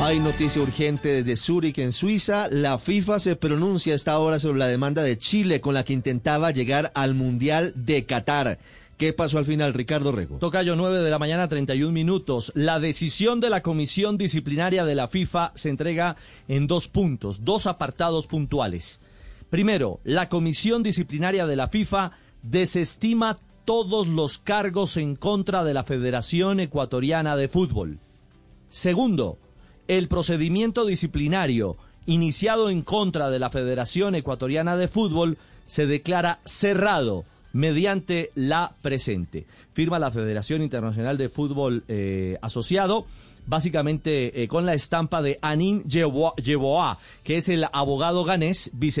Hay noticia urgente desde Zúrich, en Suiza. La FIFA se pronuncia a esta hora sobre la demanda de Chile con la que intentaba llegar al Mundial de Qatar. ¿Qué pasó al final, Ricardo Rego? Tocayo 9 de la mañana, 31 minutos. La decisión de la Comisión Disciplinaria de la FIFA se entrega en dos puntos, dos apartados puntuales. Primero, la Comisión Disciplinaria de la FIFA desestima todos los cargos en contra de la Federación Ecuatoriana de Fútbol. Segundo, el procedimiento disciplinario iniciado en contra de la Federación Ecuatoriana de Fútbol se declara cerrado mediante la presente. Firma la Federación Internacional de Fútbol eh, Asociado, básicamente eh, con la estampa de Anin Yeboah, que es el abogado ganés vice.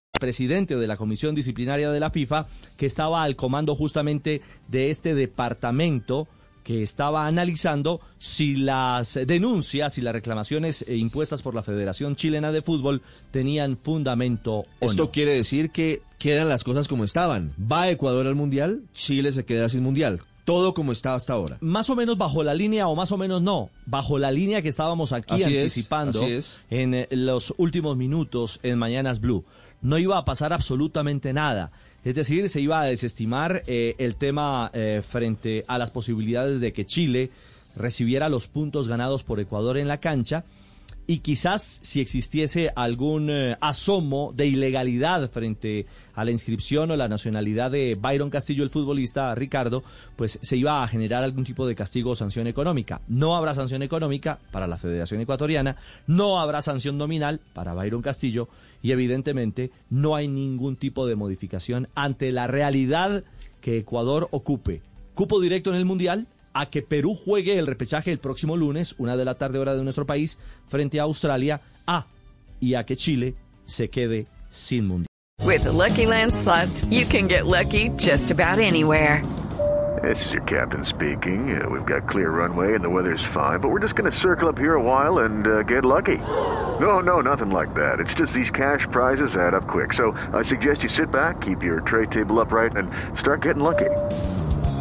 Presidente de la Comisión Disciplinaria de la FIFA, que estaba al comando justamente de este departamento que estaba analizando si las denuncias y las reclamaciones eh, impuestas por la Federación Chilena de Fútbol tenían fundamento o Esto no. quiere decir que quedan las cosas como estaban. Va Ecuador al Mundial, Chile se queda sin Mundial. Todo como estaba hasta ahora. Más o menos bajo la línea o más o menos no, bajo la línea que estábamos aquí Así anticipando es. en eh, los últimos minutos en Mañanas Blue. No iba a pasar absolutamente nada. Es decir, se iba a desestimar eh, el tema eh, frente a las posibilidades de que Chile recibiera los puntos ganados por Ecuador en la cancha y quizás si existiese algún eh, asomo de ilegalidad frente a la inscripción o la nacionalidad de Byron Castillo, el futbolista Ricardo, pues se iba a generar algún tipo de castigo o sanción económica. No habrá sanción económica para la Federación Ecuatoriana, no habrá sanción nominal para Byron Castillo y evidentemente no hay ningún tipo de modificación ante la realidad que Ecuador ocupe. Cupo directo en el Mundial, a que Perú juegue el repechaje el próximo lunes, una de la tarde hora de nuestro país, frente a Australia, a y a que Chile se quede sin mundial. With the Lucky Land slots, you can get lucky just about anywhere. This is your captain speaking. Uh, we've got clear runway and the weather's fine, but we're just going to circle up here a while and uh, get lucky. No, no, nothing like that. It's just these cash prizes add up quick. So I suggest you sit back, keep your tray table upright, and start getting lucky.